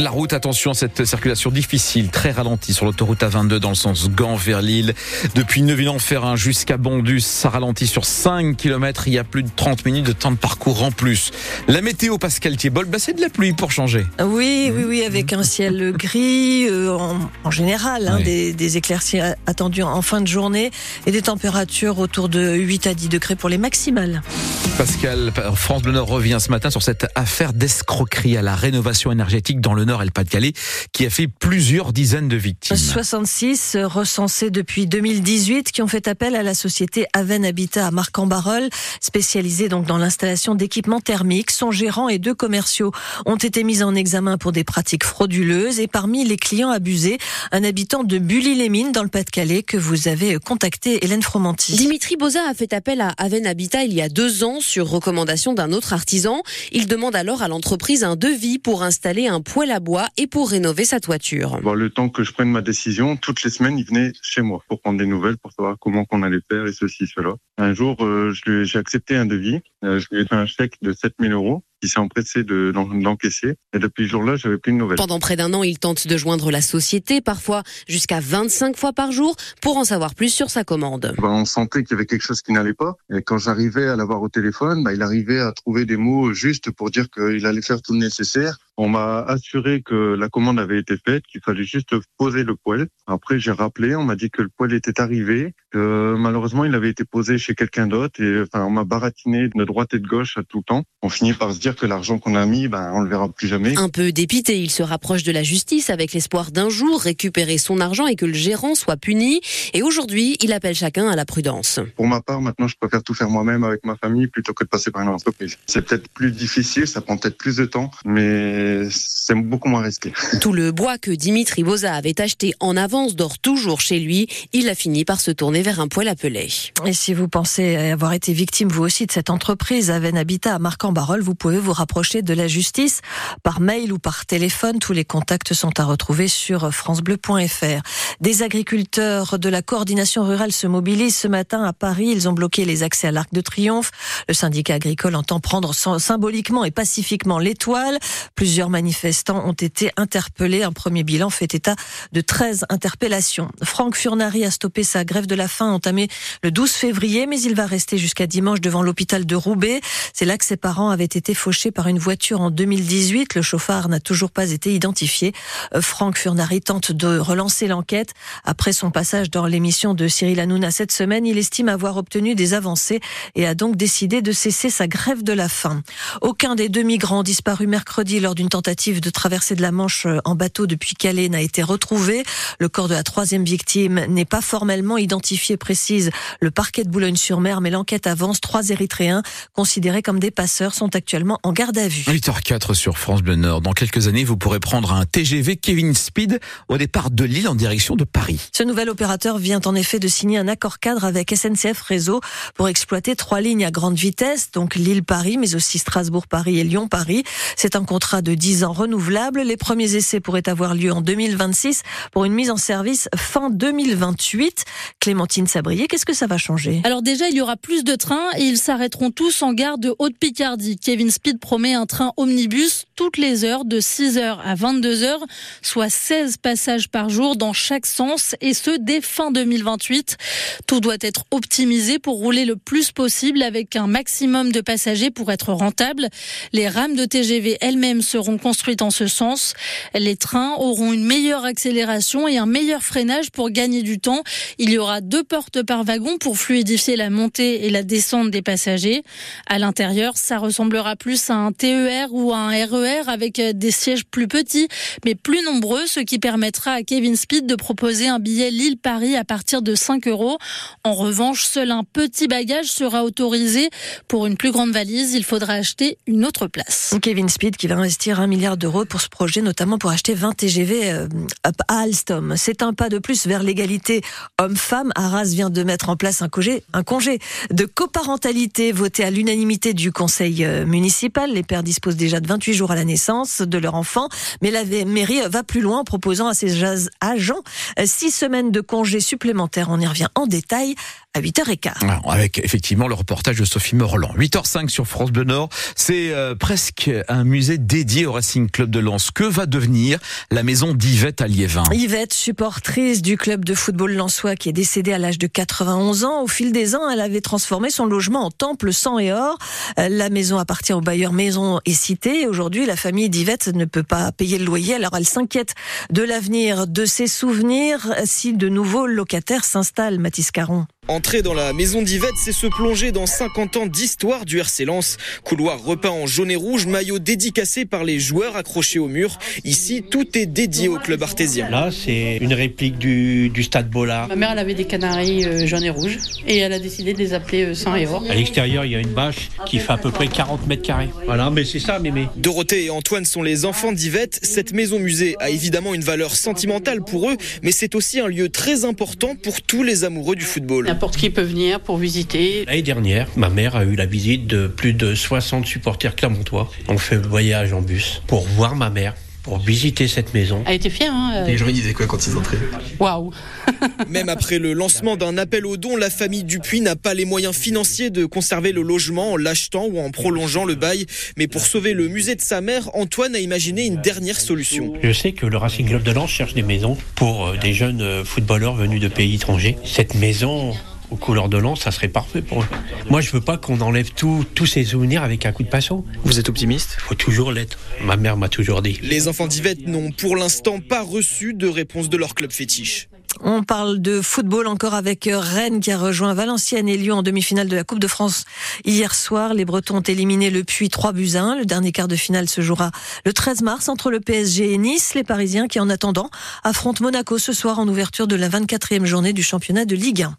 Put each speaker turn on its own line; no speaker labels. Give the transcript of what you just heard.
La route, attention, cette circulation difficile, très ralentie sur l'autoroute A22 dans le sens Gand vers Lille. Depuis Neuville-en-Ferrin jusqu'à Bondus, ça ralentit sur 5 km. Il y a plus de 30 minutes de temps de parcours en plus. La météo, Pascal Thiebol, bah c'est de la pluie pour changer.
Oui, oui, oui, avec un ciel gris euh, en, général, hein, des, des éclaircies attendues en fin de journée et des températures autour de 8 à 10 degrés pour les maximales.
Pascal, France Bleu Nord revient ce matin sur cette affaire d'escroquerie à la rénovation énergétique dans le Nord et le Pas-de-Calais qui a fait plusieurs dizaines de victimes.
66 recensés depuis 2018 qui ont fait appel à la société Aven Habitat à Marc-en-Barœul, spécialisée donc dans l'installation d'équipements thermiques. Son gérant et deux commerciaux ont été mis en examen pour des pratiques frauduleuses et parmi les clients abusés, un habitant de Bully-les-Mines dans le Pas-de-Calais que vous avez contacté, Hélène Fromanti.
Dimitri Boza a fait appel à Aven Habitat il y a deux ans sur recommandation d'un autre artisan. Il demande alors à l'entreprise un devis pour installer un poêle à bois et pour rénover sa toiture.
le temps que je prenne ma décision, toutes les semaines, il venait chez moi pour prendre des nouvelles, pour savoir comment qu'on allait faire et ceci, cela. Un jour, euh, j'ai accepté un devis. Euh, je lui ai fait un chèque de 7000 euros qui s'est empressé de d'encaisser. Et depuis ce jour-là, j'avais plus de nouvelles.
Pendant près d'un an, il tente de joindre la société, parfois jusqu'à 25 fois par jour, pour en savoir plus sur sa commande.
Bah, on sentait qu'il y avait quelque chose qui n'allait pas. Et quand j'arrivais à l'avoir au téléphone, bah, il arrivait à trouver des mots justes pour dire qu'il allait faire tout le nécessaire. On m'a assuré que la commande avait été faite, qu'il fallait juste poser le poêle. Après, j'ai rappelé, on m'a dit que le poêle était arrivé, que malheureusement, il avait été posé chez quelqu'un d'autre. Et enfin, on m'a baratiné de droite et de gauche à tout le temps. On finit par se dire que l'argent qu'on a mis, ben, on le verra plus jamais.
Un peu dépité, il se rapproche de la justice avec l'espoir d'un jour récupérer son argent et que le gérant soit puni. Et aujourd'hui, il appelle chacun à la prudence.
Pour ma part, maintenant, je préfère tout faire moi-même avec ma famille plutôt que de passer par une entreprise. C'est peut-être plus difficile, ça prend peut-être plus de temps, mais c'est beaucoup moins risqué.
Tout le bois que Dimitri Boza avait acheté en avance dort toujours chez lui. Il a fini par se tourner vers un poêle appelé.
Et si vous pensez avoir été victime vous aussi de cette entreprise Aven Habitat à Marc-en-Barœul, vous pouvez vous rapprocher de la justice par mail ou par téléphone. Tous les contacts sont à retrouver sur francebleu.fr. Des agriculteurs de la coordination rurale se mobilisent ce matin à Paris. Ils ont bloqué les accès à l'Arc de Triomphe. Le syndicat agricole entend prendre symboliquement et pacifiquement l'étoile. Plusieurs Plusieurs manifestants ont été interpellés. Un premier bilan fait état de 13 interpellations. Franck Furnari a stoppé sa grève de la faim entamée le 12 février, mais il va rester jusqu'à dimanche devant l'hôpital de Roubaix. C'est là que ses parents avaient été fauchés par une voiture en 2018. Le chauffard n'a toujours pas été identifié. Euh, Franck Furnari tente de relancer l'enquête. Après son passage dans l'émission de Cyril Hanouna cette semaine, il estime avoir obtenu des avancées et a donc décidé de cesser sa grève de la faim. Aucun des deux migrants disparus mercredi lors d'une tentative de traverser de la Manche euh, en bateau depuis Calais n'a été retrouvée. Le corps de la troisième victime n'est pas formellement identifié, précise le parquet de Boulogne-sur-Mer, mais l'enquête avance. Trois Érythréens considérés comme des passeurs sont actuellement en garde à vue.
8h04 sur France Bleu Nord. Dans quelques années, vous pourrez prendre un TGV Kevin Speed au départ de Lille en direction de Paris.
Ce nouvel opérateur vient en effet de signer un accord cadre avec SNCF Réseau pour exploiter trois lignes à grande vitesse, donc Lille-Paris, mais aussi Strasbourg-Paris et Lyon-Paris. C'est un contrat de 10 ans renouvelable. Les premiers essais pourraient avoir lieu en 2026 pour une mise en service fin 2028. Clémentine Sabrier, qu'est-ce que ça va changer?
Alors déjà, il y aura plus de trains et ils s'arrêteront tous en gare de Haute-Picardie. Kevin Speed promet un train omnibus toutes les heures de 6h à 22h, soit 16 passages par jour dans chaque sens et ce dès fin 2028. Tout doit être optimisé pour rouler le plus possible avec un maximum de passagers pour être rentable. Les rames de TGV elles-mêmes seront construites en ce sens. Les trains auront une meilleure accélération et un meilleur freinage pour gagner du temps. Il y aura deux portes par wagon pour fluidifier la montée et la descente des passagers. À l'intérieur, ça ressemblera plus à un TER ou à un RER e avec des sièges plus petits mais plus nombreux, ce qui permettra à Kevin Speed de proposer un billet Lille-Paris à partir de 5 euros. En revanche, seul un petit bagage sera autorisé. Pour une plus grande valise, il faudra acheter une autre place.
Kevin Speed qui va investir un milliard d'euros pour ce projet, notamment pour acheter 20 TGV euh, à Alstom. C'est un pas de plus vers l'égalité homme-femme. Arras vient de mettre en place un congé, de coparentalité voté à l'unanimité du conseil euh, municipal. Les pères disposent déjà de 28 jours à la naissance de leur enfant, mais la mairie va plus loin en proposant à ses agents six semaines de congés supplémentaires. On y revient en détail à 8h15.
Avec effectivement le reportage de Sophie Morland. 8h05 sur France Bleu Nord. C'est euh, presque un musée dédié au Racing Club de Lens. Que va devenir la maison d'Yvette à Liévin
Yvette, supportrice du club de football lensois qui est décédée à l'âge de 91 ans. Au fil des ans, elle avait transformé son logement en temple sang et or. Euh, la maison appartient au bailleur Maison et Cité. Aujourd'hui, la famille d'Yvette ne peut pas payer le loyer. Alors elle s'inquiète de l'avenir de ses souvenirs si de nouveaux locataires s'installent. Mathis Caron.
Entrer dans la maison d'Yvette, c'est se plonger dans 50 ans d'histoire du RC Lens. Couloir repeint en jaune et rouge, maillot dédicacé par les joueurs accrochés au mur. Ici, tout est dédié au club artésien.
Là, c'est une réplique du, du stade Bollard.
Ma mère, elle avait des canaris euh, jaunes et rouges et elle a décidé de les appeler euh, sang et or.
À l'extérieur, il y a une bâche qui fait à peu près 40 mètres carrés. Voilà, mais c'est ça, mémé.
Dorothée et Antoine sont les enfants d'Yvette. Cette maison musée a évidemment une valeur sentimentale pour eux, mais c'est aussi un lieu très important pour tous les amoureux du football.
N'importe qui peut venir pour visiter.
L'année dernière, ma mère a eu la visite de plus de 60 supporters clermontois. On fait le voyage en bus pour voir ma mère, pour visiter cette maison.
Elle était fière. Hein
Les gens ils disaient quoi quand ils entraient?
Waouh
Même après le lancement d'un appel aux dons, la famille Dupuis n'a pas les moyens financiers de conserver le logement en l'achetant ou en prolongeant le bail. Mais pour sauver le musée de sa mère, Antoine a imaginé une dernière solution.
Je sais que le Racing Club de Lens cherche des maisons pour euh, des jeunes euh, footballeurs venus de pays étrangers. Cette maison aux couleurs de Lens, ça serait parfait pour eux. Moi, je veux pas qu'on enlève tout- tous ces souvenirs avec un coup de pinceau.
Vous êtes optimiste?
Faut toujours l'être. Ma mère m'a toujours dit.
Les enfants d'Yvette n'ont pour l'instant pas reçu de réponse de leur club fétiche.
On parle de football encore avec Rennes qui a rejoint Valenciennes et Lyon en demi-finale de la Coupe de France hier soir. Les Bretons ont éliminé le Puy 3 buts à 1. Le dernier quart de finale se jouera le 13 mars entre le PSG et Nice. Les Parisiens qui en attendant affrontent Monaco ce soir en ouverture de la 24e journée du championnat de Ligue 1.